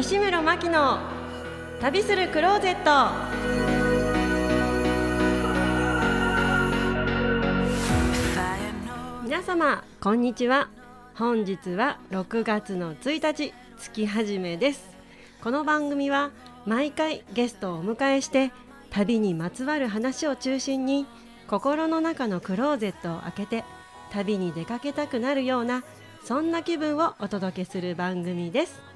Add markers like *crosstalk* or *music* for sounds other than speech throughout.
西村真希の旅するクローゼット。皆様こんにちは。本日は6月の1日月始めです。この番組は毎回ゲストをお迎えして旅にまつわる話を中心に心の中のクローゼットを開けて旅に出かけたくなるようなそんな気分をお届けする番組です。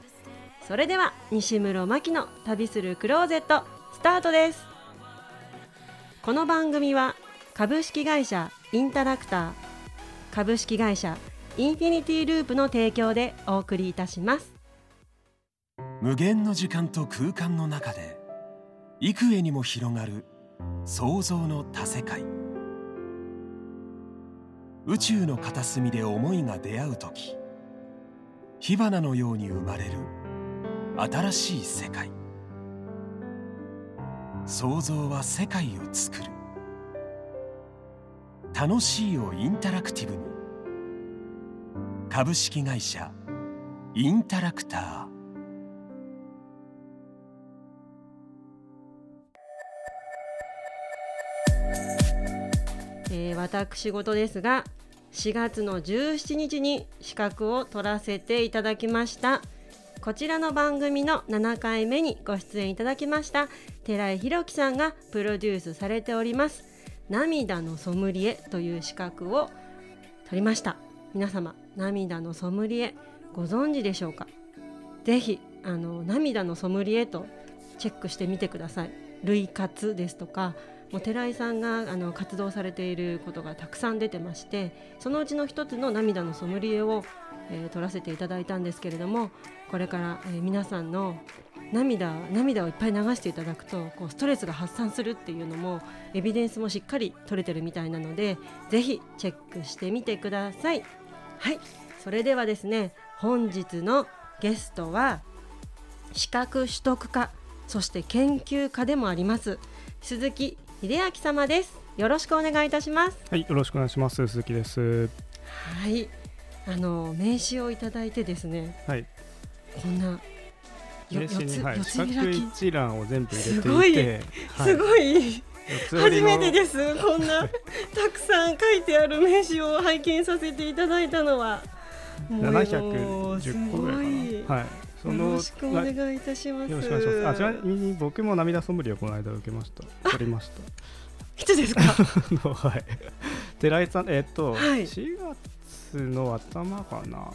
それでは西室真希の旅するクローゼットスタートです。この番組は株式会社インタラクター株式会社インフィニティループの提供でお送りいたします。無限の時間と空間の中で幾重にも広がる想像の多世界。宇宙の片隅で思いが出会う時火花のように生まれる新しい世界。想像は世界を作る。楽しいをインタラクティブに。株式会社インタラクター。えー、私事ですが4月の17日に資格を取らせていただきました。こちらの番組の7回目にご出演いただきました寺井宏樹さんがプロデュースされております涙のソムリエという資格を取りました。皆様涙のソムリエご存知でしょうか？ぜひあの涙のソムリエとチェックしてみてください。類活ですとかもう寺井さんがあの活動されていることがたくさん出てましてそのうちの一つの涙のソムリエを、えー、取らせていただいたんですけれどもこれから、えー、皆さんの涙涙をいっぱい流していただくとこうストレスが発散するっていうのもエビデンスもしっかり取れてるみたいなのでぜひチェックしてみてください。はい。それではですね本日のゲストは資格取得家そして研究家でもあります鈴木秀明様です。よろしくお願いいたします。はいよろしくお願いします。鈴木です。はい。あの名刺をいただいてですね。はい。こんな名刺に、はい、四角一覧を全部入れていて。すごい、はい、すごい。初めてです。こんなたくさん書いてある名刺を拝見させていただいたのは。710個ぐらいかな。はいそのよろしくお願いいたします。よろしくお願いします。あちなみに僕も涙ソムリエをこの間受けました。取りました。いつですか？*laughs* はい。寺井さんえっと、はい、4月の頭かな？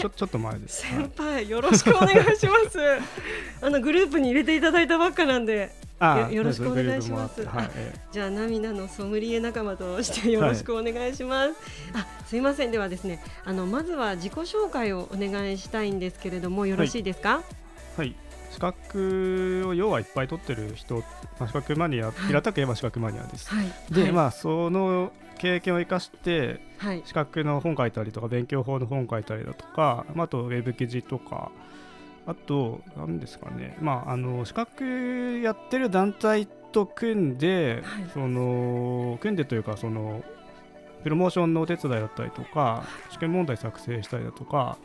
ちょちょっと前です。先輩、よろしくお願いします。*laughs* あのグループに入れていただいたばっかなんで。よろしくお願いします。はい、じゃあ涙のソムリエ仲間としてよろしくお願いします。はい、あ、すいません。ではですね、あのまずは自己紹介をお願いしたいんですけれどもよろしいですか？はい、はい資格を要はいっぱい取ってる人、まあ、資格マニア、平たく言えば資格マニアです。はい、で、はい、まあその経験を生かして、はい、資格の本書いたりとか勉強法の本書いたりだとか、まあ、あとウェブ記事とかあと何ですかね、まあ、あの資格やってる団体と組んで、その組んでというかそのプロモーションのお手伝いだったりとか試験問題作成したりだとか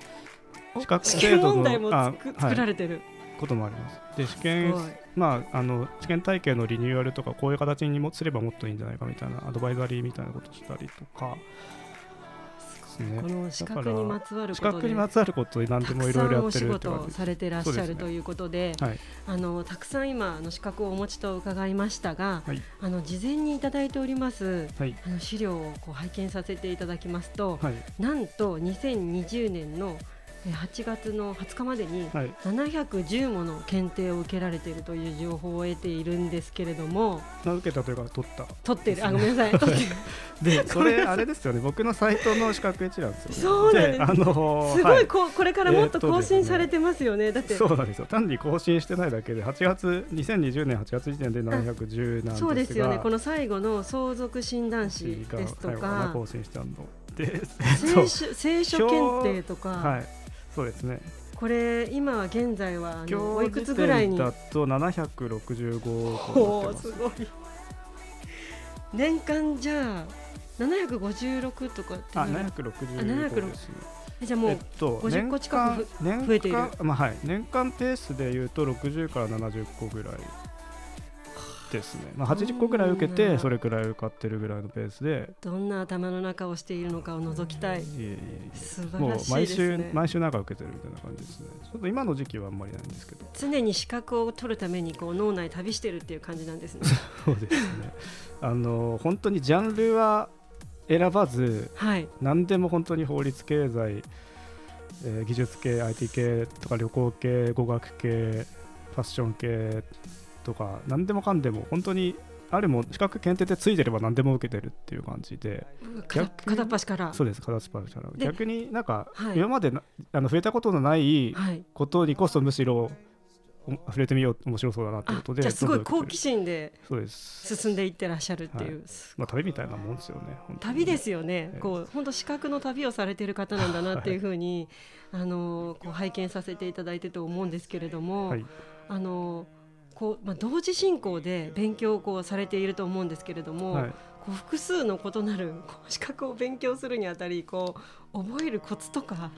資格制度の作られてる、こともあります。で試験まああの試験体系のリニューアルとかこういう形にもすればもっといいんじゃないかみたいなアドバイザリーみたいなことしたりとか。ね、この資格にまつわる資格にまつわること何でもいろいろやってるお仕事されてらっしゃる、ということで、はい、あのたくさん今あの資格をお持ちと伺いましたが、はい、あの事前にいただいております、はい、あの資料をこう拝見させていただきますと、なんと2020年の8月の20日までに710もの検定を受けられているという情報を得ているんですけれども、受けたというか取った。取ってる。あごめんなさい。*laughs* でそれあれですよね。僕のサイトの資格一覧ですよ、ね、そうなんです。あのすごいこ,、これからもっと更新されてますよね、だって。そうなんですよ。単に更新してないだけで8月2020年8月時点で710なんですが。そうですよね。この最後の相続診断士ですとか。更新したの。で聖書検定とか、はいそうですね。これ今は現在はおいくつぐらいに？だと765個す。ごい。年間じゃあ756とかってあ765ですね。じゃあもう、えっと、50個近く増えている？まあはい、年間ペースでいうと60から70個ぐらいですね、まあ、80個ぐらい受けてそれくらい受かってるぐらいのペースで。どんな頭の中をしているのかを覗きたい、いえいえ素晴らしい、ね、もう毎週毎週なんか受けてるみたいな感じですね。ちょっと今の時期はあんまりないんですけど。常に資格を取るためにこう脳内旅してるっていう感じなんですね。*laughs* そうですね。あの本当にジャンルは選ばず、はい、何でも本当に法律経済、えー、技術系 IT 系とか旅行系語学系ファッション系とか何でもかんでも本当にあるも資格検定でついてれば何でも受けてるっていう感じで片っ端から。そうです片っ端から。逆になんか、はい、今まであの触れたことのないことにこそむしろ触れてみよう面白そうだなってことでじゃすごい好奇心で進んでいってらっしゃるっていう、はい、まあ、旅みたいなもんですよね旅ですよね、えー、こう本当資格の旅をされてる方なんだなっていうふうに、はい、あのこう拝見させていただいてと思うんですけれども、はい、あのこう、まあ、同時進行で勉強をこうされていると思うんですけれども、はい、こう複数の異なるこう資格を勉強するにあたりこう覚えるコツとか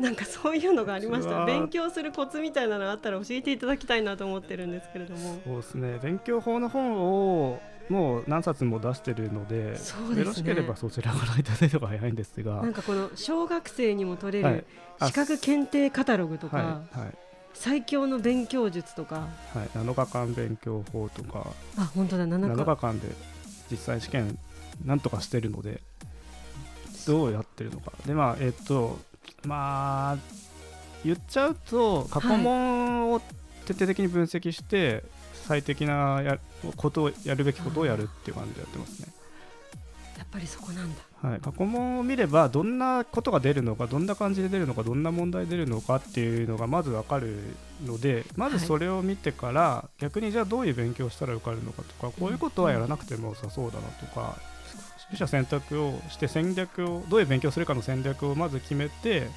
なんかそういうのがありました。勉強するコツみたいなのあったら教えていただきたいなと思ってるんですけれども。そうですね。勉強法の本をもう何冊も出してるのでね、よろしければそちらご覧いただいた方が早いんですがなんかこの小学生にも取れる資格検定カタログとか、はいはい最強の勉強術とか、はい、7日間勉強法とか。あ本当だ 7, 7日間で実際試験なんとかしてるのでどうやってるのか。でまあえっとまあ言っちゃうと過去問を徹底的に分析して、はい、最適なやことをやるべきことをやるっていう感じでやってますね。やっぱりそこなんだ、はい、過去問を見ればどんなことが出るのかどんな感じで出るのかどんな問題出るのかっていうのがまず分かるのでまずそれを見てから、はい、逆にじゃあどういう勉強をしたら受かるのかとかこういうことはやらなくても良さそうだなとか、取捨選択をして戦略をどういう勉強するかの戦略をまず決めて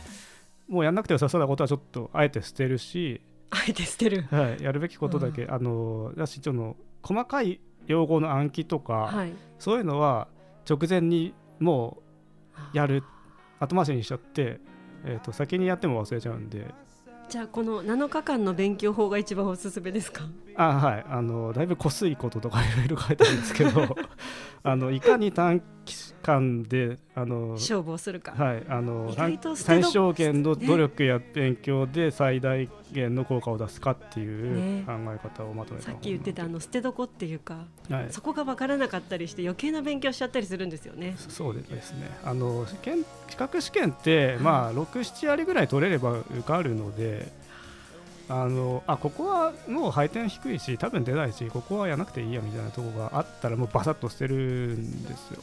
もうやんなくて良さそうなことはちょっとあえて捨てるしあえて捨てる、はい、やるべきことだけ、うん、あのだしちょっと細かい用語の暗記とか、はい、そういうのは直前にもうやる後回しにしちゃって、えー、と先にやっても忘れちゃうんで。じゃあこの7日間の勉強法が一番おすすめですか？あはい。あのだいぶ濃すいこととかいろいろ書いてあるんですけど *laughs* あのいかに短期間であの勝負をするか、はい、あの最小限の努力や勉強で最大限の効果を出すかっていう考え方をまとめた、ね、さっき言ってたあの捨てどこっていうか、はい、そこが分からなかったりして余計な勉強しちゃったりするんですよね。そうですね。あの試験資格試験って、まあ、67割ぐらい取れれば受かるので。あのあここはもう配点低いし多分出ないしここはやらなくていいやみたいなところがあったらもうバサッと捨てるんですよ。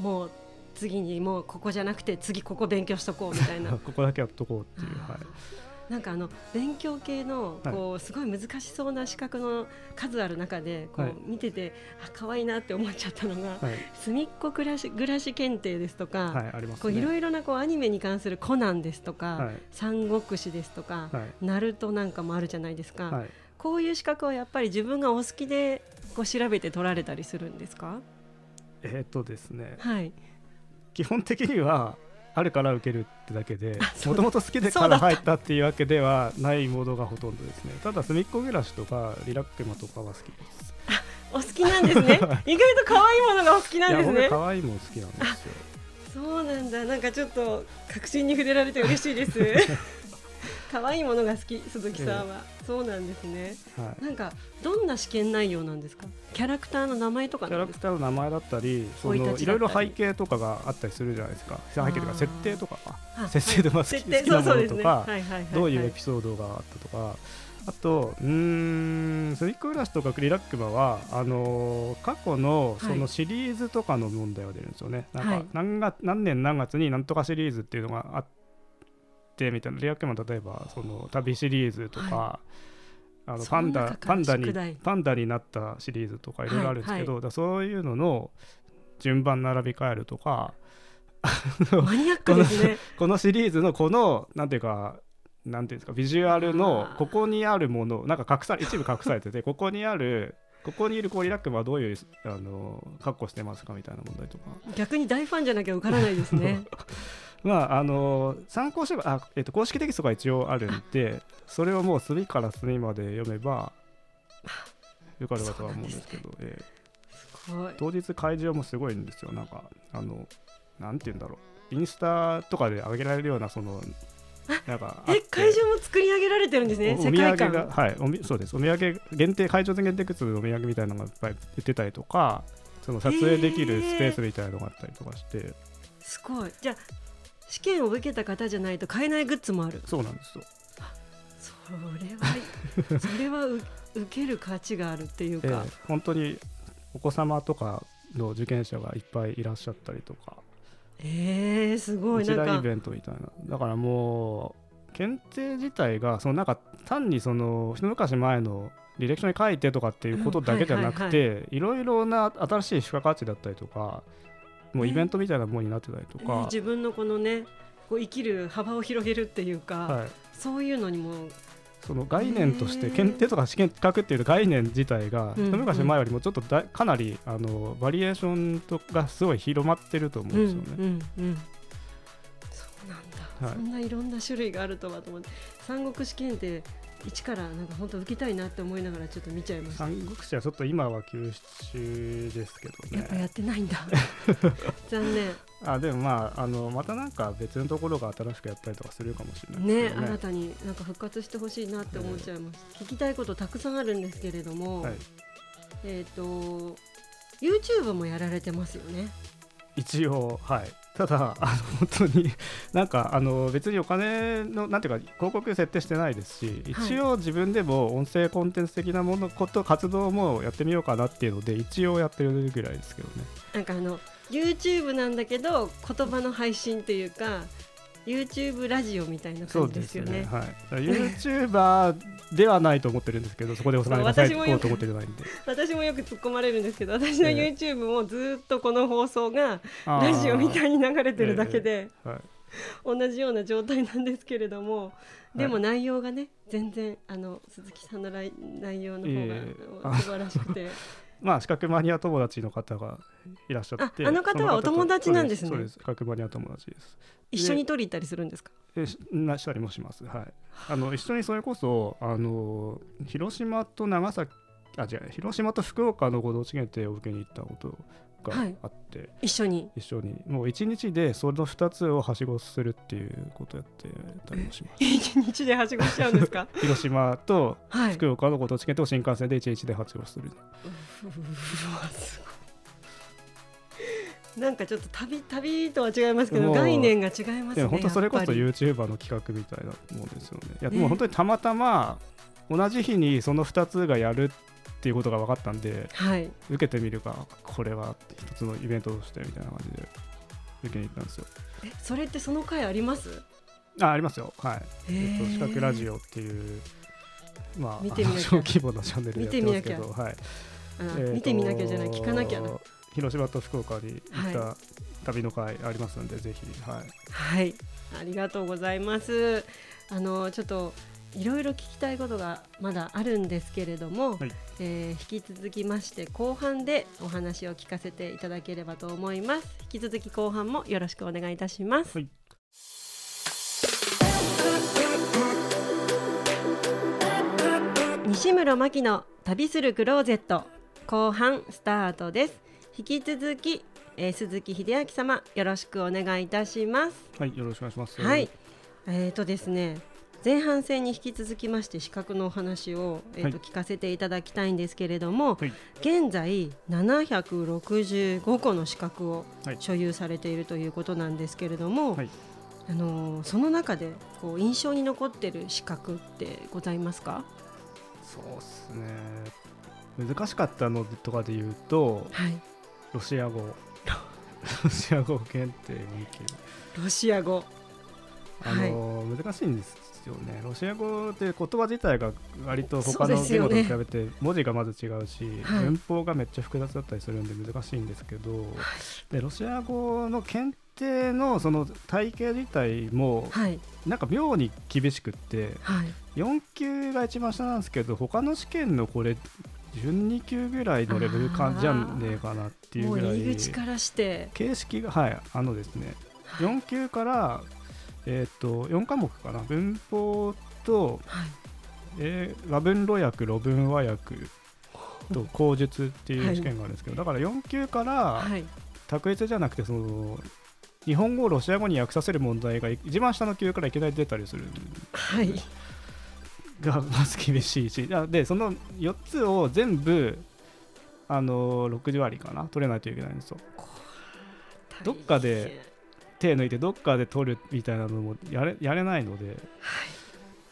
もう次にもうここじゃなくて次ここ勉強しとこうみたいな。*laughs* ここだけやっとこうっていう、はい、なんかあの勉強系のこうすごい難しそうな資格の数ある中でこう見ててあ可愛いなって思っちゃったのが隅っこ暮らし暮らし検定ですとかこういろいろなこうアニメに関するコナンですとか三国志ですとかナルトなんかもあるじゃないですか。こういう資格はやっぱり自分がお好きでこう調べて取られたりするんですか？えっとですね、はい、基本的にはあるから受けるってだけでもともと好きでから入ったっていうわけではないものがほとんどですね。ただ隅っこ暮らしとかリラックマとかは好きです。*laughs* お好きなんですね。意外と可愛いものがお好きなんですね。可愛いもの好きなんですよ。そうなんだ。なんかちょっと確信に触れられて嬉しいです *laughs* 可愛いものが好き鈴木さんは、ええ、そうなんですね、はい、なんかどんな試験内容なんですか？キャラクターの名前とかキャラクターの名前だったりそのいろいろ背景とかがあったりするじゃないですか。背景とか設定とか設定で好き,、好きなものとかどういうエピソードがあったとか。あと、うん、スニックグラスとかリラックマは、あのー、過去のそのシリーズとかの問題は出るんですよね。はい、なんか何が何年何月になんとかシリーズっていうのがあってみたいな。リアクマ例えばその旅シリーズとか、はい、あのパンダパンダにパンダになったシリーズとかいろいろあるんですけど、はいはい、そういうのの順番並び替えるとかマニアックですね。この *laughs* シリーズのこのなんていうかなんていうんですかビジュアルのここにあるものなんか隠さ一部隠されててここにあるここにいるコリラックマはどういうあの格好してますかみたいな問題とか。逆に大ファンじゃなきゃ受からないですね。*laughs* まああの参考書があ、えーと、公式テキストが一応あるんでそれをもう隅から隅まで読めばよかるかとは思うんですけど、ね。えー、当日会場もすごいんですよ。なんかあのなんて言うんだろう。インスタとかで上げられるようなそのなんかえ会場も作り上げられてるんですね、お土産が、はいおみ、そうです、お土産限定、会場で限定グッズのお土産みたいなのがいっぱい売ってたりとか、その撮影できるスペースみたいなのがあったりとかして。すごい、じゃあ、試験を受けた方じゃないと買えないグッズもある。そうなんですよ。それは、それは受ける価値があるっていうか、えー、本当にお子様とかの受験者がいっぱいいらっしゃったりとか。えー、すごい。一大イベントみたいな。だからもう検定自体がそのなんか単にその一昔前の履歴書に書いてとかっていうことだけじゃなくて、いろいろな新しい付加価値だったりとかもうイベントみたいなものになってたりとか、えー、自分のこのねこう生きる幅を広げるっていうか、はい、そういうのにもその概念として検定とか試験書くっていう概念自体が、一昔前よりもちょっとだかなりあのバリエーションとがすごい広まってると思うんですよね。うんうんうん、そうなんだ、はい、そんないろんな種類があるとはと思って。三国試験って一からなんか本当受けたいなって思いながらちょっと見ちゃいました。三国志はちょっと今は休止中ですけどね。やっぱやってないんだ。*laughs* 残念。あでもまああのまたなんか別のところが新しくやったりとかするかもしれないね、ね、新たになんか復活してほしいなって思っちゃいます、えー、聞きたいことたくさんあるんですけれども、はい、えっ、ー、と YouTube もやられてますよね。一応はいただあの本当になんかあの別にお金のなんていうか広告設定してないですし一応自分でも音声コンテンツ的なものこと活動もやってみようかなっていうので一応やってるぐらいですけどね。なんかあの YouTube なんだけど言葉の配信っていうか YouTube ラジオみたいな感じですよね。ね。はい、YouTuber ではないと思ってるんですけど、*laughs* そこでお金が最高と思ってないんで。私もよく突っ込まれるんですけど、私の YouTube もずっとこの放送がラジオみたいに流れてるだけで、えーはい、同じような状態なんですけれども、でも内容がね、全然あの鈴木さんの内容の方が素晴らしくて。えーまあ資格マニア友達の方がいらっしゃってあの方はお友達なんですね。そうです。資格マニア友達です。一緒に取り行ったりするんですか？えなしたりもします。はい。あの一緒にそれこそあの広島と長崎あ違う広島と福岡の合同地検定を受けに行ったことがあって、はい、一緒に。一緒に。もう一日でその2つをはしごするっていうことをやってたりもします。*laughs* 一日ではしごしちゃうんですか？*laughs* 広島と福岡のご当地券と新幹線で一日ではしごする、うわすごい。なんかちょっと旅旅とは違いますけど概念が違いますね本当それこそ YouTuber の企画みたいなもんですよね。いやもう本当にたまたま同じ日にその2つがやるっていうことが分かったんで、はい、受けてみるかこれは一つのイベントとしてみたいな感じで受けに行ったんですよ。えそれってその回あります？あありますよ。はい。えっと、四角ラジオっていうまあ小規模なチャンネルでやってますけどはい。見てみなきゃじゃない聞かなきゃな。広島と福岡に行った旅の会ありますので、はい、ぜひ。はい、はい、ありがとうございます。あのちょっといろいろ聞きたいことがまだあるんですけれども、はい、えー、引き続きまして後半でお話を聞かせていただければと思います。引き続き後半もよろしくお願いいたします、はい、西村真希の旅するクローゼット後半スタートです。引き続き、えー、鈴木秀明様よろしくお願いいたします。はいよろしくお願いします。はい。えーとですね前半戦に引き続きまして資格のお話を、えーと、聞かせていただきたいんですけれども、はい、現在765個の資格を所有されているということなんですけれども、はい、あのその中でこう印象に残っている資格ってございますか？そうですね。難しかったのとかで言うと、はい、ロシア語。*laughs* ロシア語検定2級ロシア語あの、はい、難しいんですよね。ロシア語って言葉自体が割と他の言語と比べて文字がまず違うし、ね、文法がめっちゃ複雑だったりするんで難しいんですけど、はい、でロシア語の検定のその体系自体も、はい、なんか妙に厳しくって、はい、4級が一番下なんですけど他の試験のこれ12級ぐらいのレベル感じゃねえかなっていうぐらい入り口からして。形式がはいあのですね4級から、えーと、4科目かな。文法と、はい。えー、和文路訳路文和訳と口述っていう試験があるんですけど、はい、だから4級から、択一じゃなくてその日本語をロシア語に訳させる問題が一番下の級からいきなり出たりする、はい、がまず厳しいし。でその4つを全部あの60割かな。取れないといけないんですよ。どっかで手抜いてどっかで取るみたいなのもやれやれないので、はい、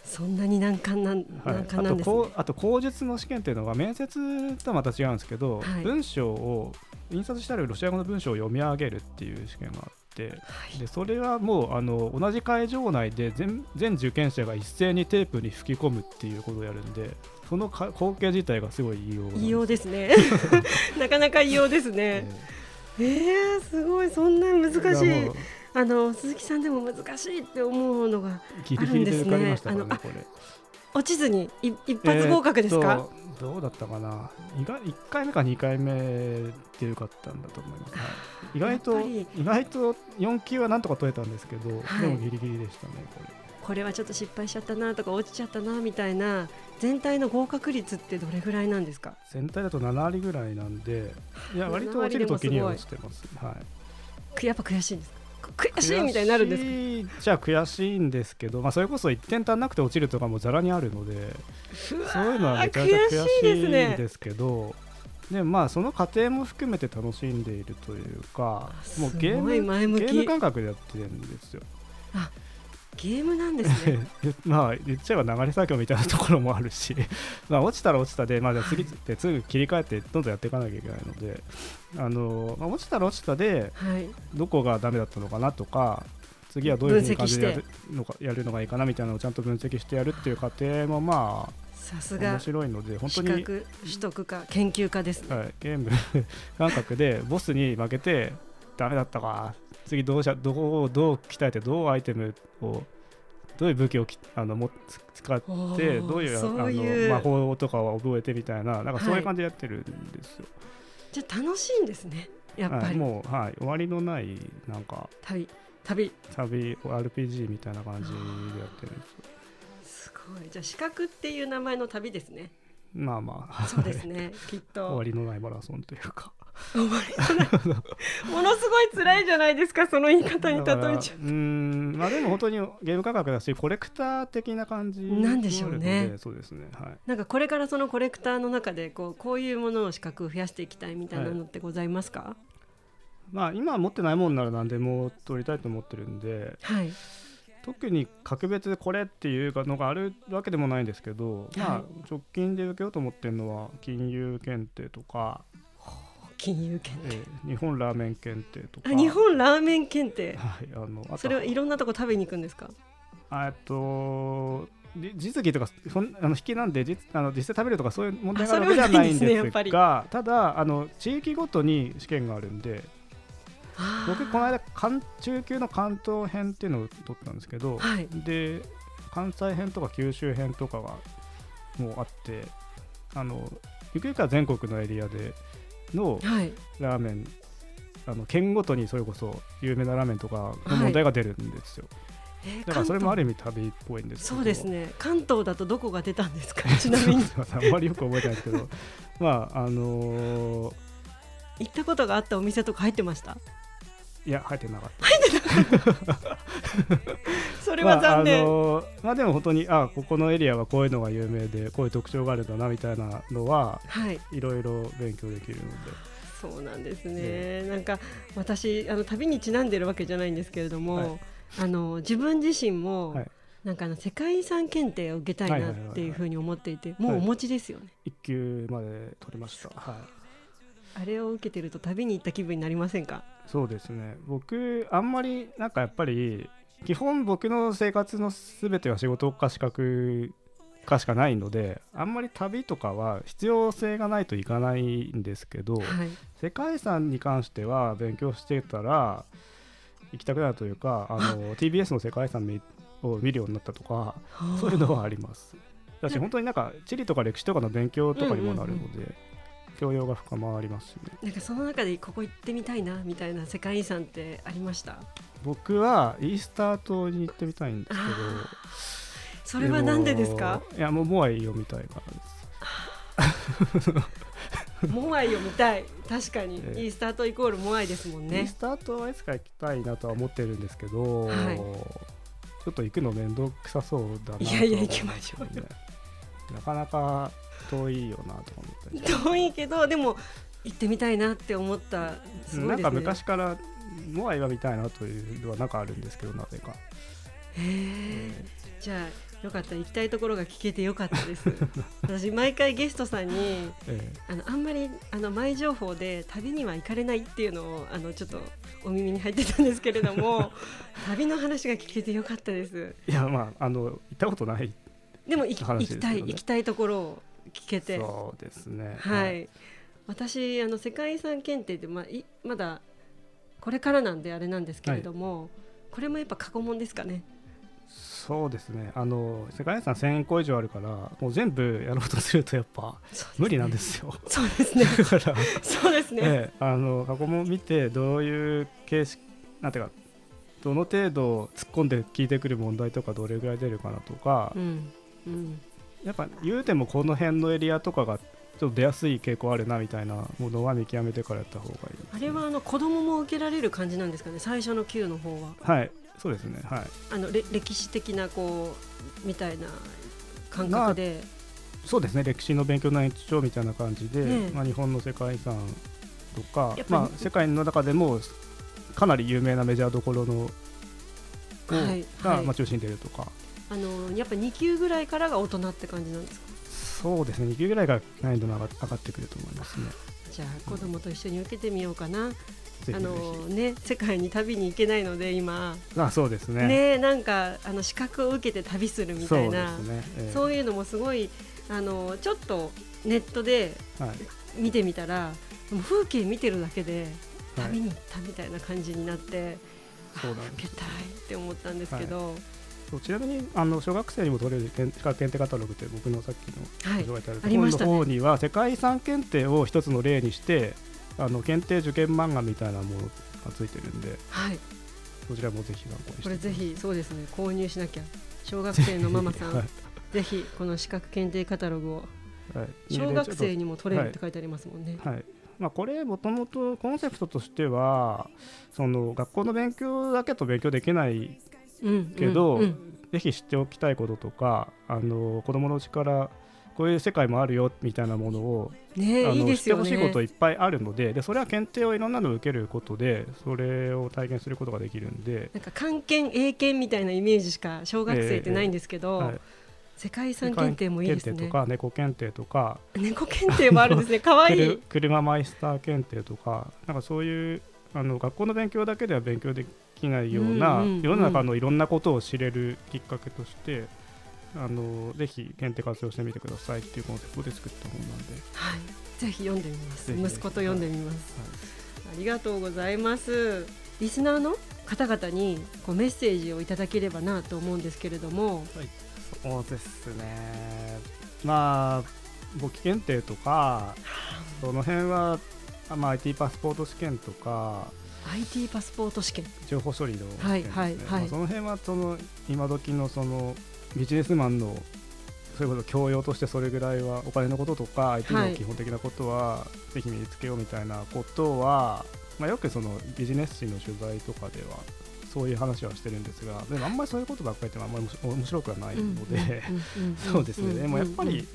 そんなに難関なん,、はい、難関なんです、ね、あと口述の試験っていうのは面接とはまた違うんですけど、はい、文章を印刷してあるロシア語の文章を読み上げるっていう試験があって、はい、でそれはもうあの同じ会場内で全全受験者が一斉にテープに吹き込むっていうことをやるんでその光景自体がすごい異様異様ですね *laughs* なかなか異様ですね、*laughs* えー、えー、すごい。そんな難しいあの鈴木さんでも難しいって思うのがあるんですね。ねあの落ちずに一発合格ですか、えー、どうだったかな？意外1回目か2回目でよかったんだと思います、はい、意外と意外と4級はなんとか取れたんですけど、はい、でもギリギリでしたねこれ。これはちょっと失敗しちゃったなとか落ちちゃったなみたいな全体の合格率ってどれぐらいなんですか？全体だと7割ぐらいなんでいや割と落ちるときには落ちてます、はい、やっぱ悔しいんです悔しいみたいになるんですじゃあ悔しいんですけど、まあ、それこそ1点足んなくて落ちるとかもざらにあるのでそういうのはめちゃくちゃ悔しいんですけど。でまあその過程も含めて楽しんでいるというかもうゲームゲーム感覚でやってるんですよ。あゲームなんですね。*laughs* まあ言っちゃえば流れ作業みたいなところもあるし。*laughs* まあ落ちたら落ちたで、まあ、次ってすぐ切り替えてどんどんやっていかなきゃいけないので。あの、まあ、落ちたら落ちたで、どこがダメだったのかなとか次はどういうふうに感じでやるのかやるのがいいかなみたいなのをちゃんと分析してやるっていう過程もまあさすが。面白いので本当に取得家研究家ですね、はい、ゲーム *laughs* 感覚でボスに負けてダメだったか次どうしゃどこをどう鍛えてどうアイテムをどういう武器をあのも使ってどういうあの魔法とかを覚えてみたいななんかそういう感じでやってるんですよ。はい、じゃあ楽しいんですねやっぱり、はい、もう、はい、終わりのないなんか旅旅。旅 RPG みたいな感じでやってるんですよ。すごい。じゃあ資格っていう名前の旅ですね。まあまあ。そうですね *laughs* きっと。終わりのないマラソンというか *laughs* ものすごい辛いじゃないですかその言い方に例えちゃううんまあでも本当にゲーム価格だしコレクター的な感じなんでしょうね。そうですねはい。なんかこれからそのコレクターの中でこうこういうものの資格を増やしていきたいみたいなのってございますか、はい、まあ今持ってないもんなら何でも取りたいと思ってるんではい。特に格別でこれっていうのがあるわけでもないんですけど、はい、まあ直近で受けようと思ってるのは金融検定とか金融検定、えー、日本ラーメン検定とか。日本ラーメン検定。はいあのそれはいろんなとこ食べに行くんですか？えっと実技とかそんあの引きなんで実あの実際食べるとかそういう問題があるわけではないんですが、ね、*laughs* ただあの地域ごとに試験があるんで僕この間中級の関東編っていうのを取ったんですけど、はい、で関西編とか九州編とかがもうあってあのゆくゆくは全国のエリアでのラーメン、はい、あの県ごとにそれこそ有名なラーメンとかの問題が出るんですよ。はいえー、だからそれもある意味旅っぽいんですそうですね。関東だとどこが出たんですか？*laughs* ちなみに。あんまりよく覚えてないですけど。まああのー、行ったことがあったお店とか入ってました？いや入ってなかった。入ってなかった。*laughs* それは残念、まあ、あのまあ、でも本当にあここのエリアはこういうのが有名でこういう特徴があるんだなみたいなのは、はい、いろいろ勉強できるので。そうなんですね、ね。なんか私あの旅にちなんでるわけじゃないんですけれども、はい、あの自分自身も、はい、なんかあの世界遺産検定を受けたいなっていうふうに思っていて、もうお持ちですよね。一級まで取りました。はい。あれを受けてると旅に行った気分になりませんか？そうですね。僕あんまりなんかやっぱり基本僕の生活の全ては仕事か資格かしかないのであんまり旅とかは必要性がないといかないんですけど、はい、世界遺産に関しては勉強してたら行きたくなるというかあの *laughs* TBS の世界遺産を見るようになったとかそういうのはあります。だし本当になんか地理とか歴史とかの勉強とかにもなるので、うんうんうん教養が深まりますしねなんかその中でここ行ってみたいなみたいな世界遺産ってありました？僕はイースター島に行ってみたいんですけど。それはなんでですか？いやもうモアイを見たいからです。*laughs* モアイを見たい。確かに、えー、イースター島イコールモアイですもんね。イースター島はいつか行きたいなとは思ってるんですけど、はい、ちょっと行くの面倒くさそうだなと、ね、いやいや行きましょう。よなかなか遠いよなと思遠いけどでも行ってみたいなって思った、ね、なんか昔からモアイは見たいなというのはなんかあるんですけどなぜか。へえ。じゃあよかった。行きたいところが聞けてよかったです。*laughs* 私毎回ゲストさんに、ええ、あのあんまりあの前情報で旅には行かれないっていうのをあのちょっとお耳に入ってたんですけれども *laughs* 旅の話が聞けてよかったです。いやまああの行ったことないでも、ね、行きたい行きたいところを聞けて。そうですね。はい、はい、私あの世界遺産検定でまあいまだこれからなんであれなんですけれども、はい、これもやっぱ過去問ですかね。そうですね。あの世界遺産1000個以上あるからもう全部やろうとするとやっぱ無理なんですよ。そうですね。*laughs* だから。そうですね、ええ、あの過去も見てどういう形式なんていうかどの程度突っ込んで聞いてくる問題とかどれぐらい出るかなとか、うん。うん、やっぱ言うてもこの辺のエリアとかがちょっと出やすい傾向あるなみたいなものは見極めてからやった方がいい、ね、あれはあの子供も受けられる感じなんですかね？最初の級の方は。はい。そうですね。はい。あのれ歴史的なこうみたいな感覚で、そうですね。歴史の勉強の延長みたいな感じで、ね、まあ、日本の世界遺産とか、まあ、世界の中でもかなり有名なメジャーどころの、はい、が、はい、まあ、中心に出るとかあのやっぱ2級ぐらいからが大人って感じなんですか？そうですね。2級ぐらいが難易度が上がってくると思いますね。じゃあ子供と一緒に受けてみようかな、あのね世界に旅に行けないので今。あそうですね。ねなんかあの資格を受けて旅するみたいな。そう、ね。えー、そういうのもすごいあのちょっとネットで見てみたら、はい、もう風景見てるだけで旅に行ったみたいな感じになって、はい、受けたいって思ったんですけど。はいそうちなみにあの小学生にも取れる資格検定カタログって僕のさっきの紹介てある本の方には世界遺産検定を一つの例にしてあの検定受験漫画みたいなものがついてるんで、はい、そちらもぜひ参考にして。これぜひそうですね購入しなきゃ。小学生のママさん、*laughs* はい、ぜひこの資格検定カタログを、はい、小学生にも取れるって書いてありますもんね。はい、はい。まあ、これもともとコンセプトとしてはその学校の勉強だけと勉強できないけど、ぜひ知っておきたいこととかあの子どものうちからこういう世界もあるよみたいなものを、ね、あの知ってほしいこといっぱいあるのででそれは検定をいろんなのを受けることでそれを体験することができるんで。なんか漢検英検みたいなイメージしか小学生ってないんですけど、えーはい、世界遺産検定もいいですね。検定とか猫検定とか。猫検定もあるんですね。*laughs* かわい。い車マイスター検定とかなんかそういうあの学校の勉強だけでは勉強できないような、世の中のいろんなことを知れるきっかけとしてあのぜひ検定活用してみてくださいっていうコンセプトで作った本なんで、はい、ぜひ読んでみます。息子と読んでみます、はい、ありがとうございます。リスナーの方々にこうメッセージをいただければなと思うんですけれども、はい、そうですね。まあ簿記検定とかその辺は、まあ、IT パスポート試験とか IT パスポート試験。情報処理の、ね、はいはいはい、まあ、その辺はその今時のそのビジネスマンのそういうこと教養としてそれぐらいはお金のこととか IT の基本的なことはぜひ身につけようみたいなことは、まあ、よくそのビジネス誌の取材とかではそういう話はしてるんですがでもあんまりそういうことばっかりってあんまり面白くはないのでそうですね。でもやっぱり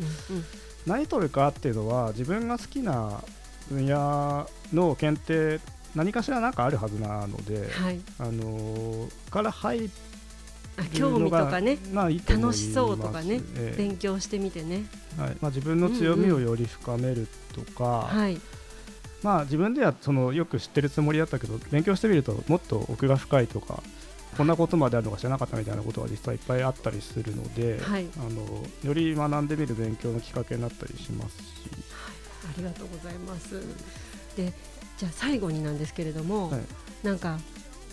何取るかっていうのは自分が好きな分野の検定何かしら何かあるはずなので、はい、あのから入って興味とかね、まあ、楽しそうとかね、えー、勉強してみてね、はい。まあ、自分の強みをより深めるとか、うんうん、まあ、自分ではそのよく知ってるつもりだったけど勉強してみるともっと奥が深いとかこんなことまであるのか知らなかったみたいなことは実際いっぱいあったりするので、はい、あのより学んでみる勉強のきっかけになったりしますし、はい、ありがとうございます。でじゃあ最後になんですけれども、はい、なんか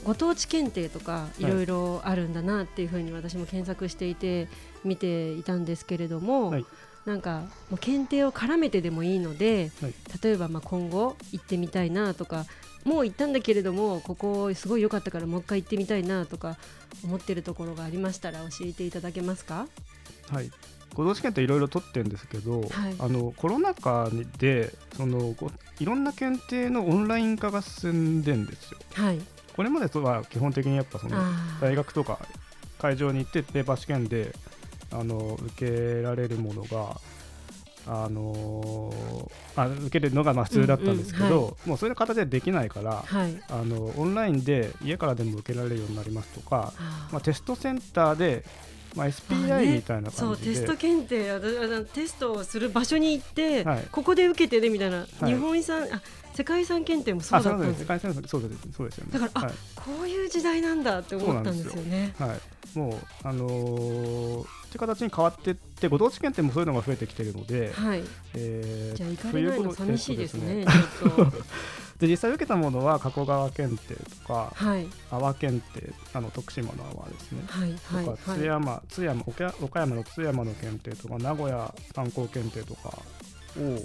ご当地検定とかいろいろあるんだなっていうふうに私も検索していて見ていたんですけれども、はい、なんかもう検定を絡めてでもいいので、はい、例えばまあ今後行ってみたいなとかもう行ったんだけれどもここすごい良かったからもう一回行ってみたいなとか思ってるところがありましたら教えていただけますか？はい。合同試験っていろいろ取ってるんですけど、はい、あのコロナ禍でそのいろんな検定のオンライン化が進んでんですよ。はい、これまでとは基本的にやっぱその大学とか会場に行ってペーパー試験であの受けられるものがあのー、あ受けるのがまあ普通だったんですけど、うんうんはい、もうそういう形でできないから、はい、あのオンラインで家からでも受けられるようになりますとか、まあ、テストセンターでまあ、SPI みたいな感じで、ね、そうテスト検定テストをする場所に行って、はい、ここで受けてねみたいな、はい、日本遺産あ世界遺産検定もそうだったんです。世界遺産そうですそうですよね。だから、はい、あこういう時代なんだって思ったんですよね。はい。もうあのー、って形に変わっていってご当地検定もそういうのが増えてきているので、はい。えー、じゃあ行かれないの寂しいですね、ね、ちょっと。*laughs* で実際受けたものは加古川検定とか、はい、阿波検定あの徳島の阿波ですね、はいはい、とか津山、津山岡山の津山の検定とか名古屋観光検定とかを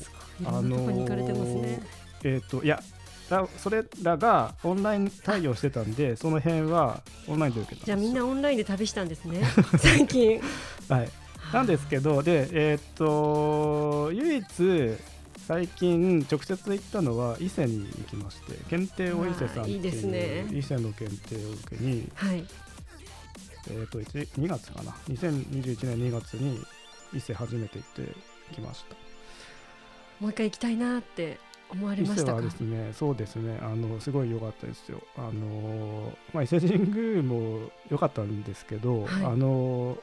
あのー、えっ、ー、といやそれらがオンライン対応してたんでその辺はオンラインで受けたじゃあみんなオンラインで旅したんですね。*laughs* 最近。はい。なんですけどでえっ、ー、と唯一最近直接行ったのは伊勢に行きまして検定を伊勢さんっていう伊勢の検定を受けに、はい、えー、と2月かな。2021年2月に伊勢初めて行ってきました。もう一回行きたいなって思われましたはですねそうですねあのすごい良かったですよ。あの、まあ、伊勢神宮も良かったんですけど、はい、あの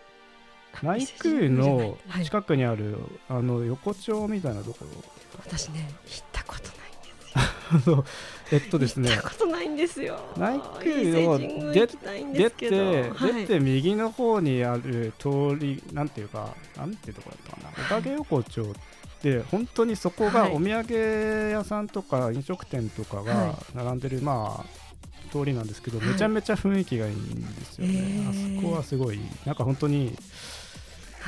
内宮の近くにある、はい、あの横丁みたいなところ。私ね行ったことないんですよ。*laughs* えっとですね。行ったことないんですよ。内宮を出出て、はい、出て右の方にある通りなんていうかなんていうところだったかな。おかげ横丁って本当にそこがお土産屋さんとか飲食店とかが並んでる、まあ通りなんですけど、めちゃめちゃ雰囲気がいいんですよね、あそこはすごいなんか本当に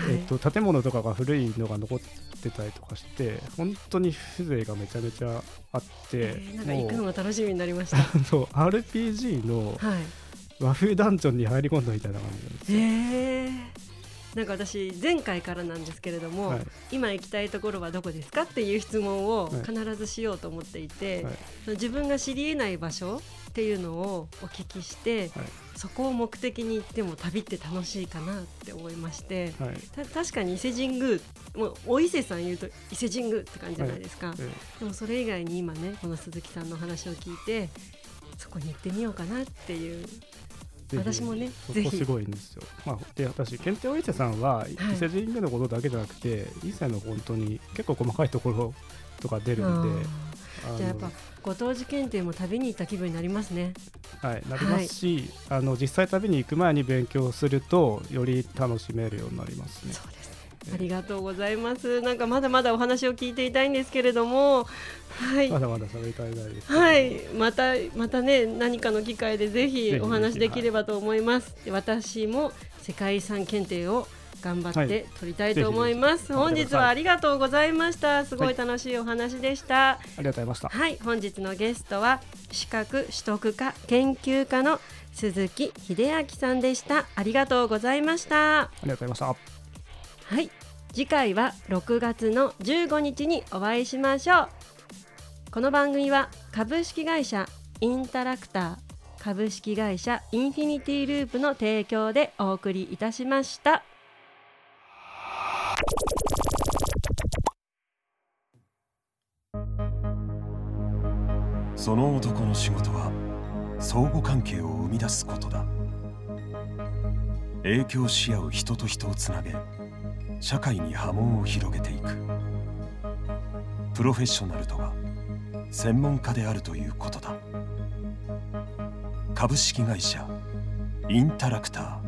えーと、建物とかが古いのが残ってたりとかして本当に風情がめちゃめちゃあって、えー、なんか行くのが楽しみになりました。*laughs* RPG の和風ダンジョンに入り込んだみたいな感じなんですよ、えー、なんか私前回からなんですけれども、はい、今行きたいところはどこですかっていう質問を必ずしようと思っていて、はい、自分が知りえない場所っていうのをお聞きして、はい、そこを目的に行っても旅って楽しいかなって思いまして、はい、確かに伊勢神宮もうお伊勢さん言うと伊勢神宮って感じじゃないですか、はい、でもそれ以外に今ねこの鈴木さんの話を聞いてそこに行ってみようかなっていう私もねそこすごいんですよ、まあ、で私検定お伊勢さんは伊勢神宮のことだけじゃなくて、伊勢の本当に結構細かいところとか出るんでじゃあやっぱご当地検定も旅に行った気分になりますね。はいなりますし、はい、あの実際旅に行く前に勉強するとより楽しめるようになりますね。そうですねありがとうございます。なんかまだまだお話を聞いていたいんですけれども、はい。まだまだ喋りたいです、はい。またまたね何かの機会でぜひお話できればと思います。はい、私も世界遺産検定を頑張って取りたいと思います、はい、本日はありがとうございました。すごい楽しいお話でした、はい、ありがとうございました。はい。本日のゲストは資格取得科研究家の鈴木秀明さんでした。ありがとうございました。ありがとうございました。はい次回は6月の15日にお会いしましょうこの番組は株式会社インタラクター株式会社インフィニティループの提供でお送りいたしました。その男の仕事は相互関係を生み出すことだ影響し合う人と人をつなげ社会に波紋を広げていく。プロフェッショナルとは専門家であるということだ。株式会社インタラクター。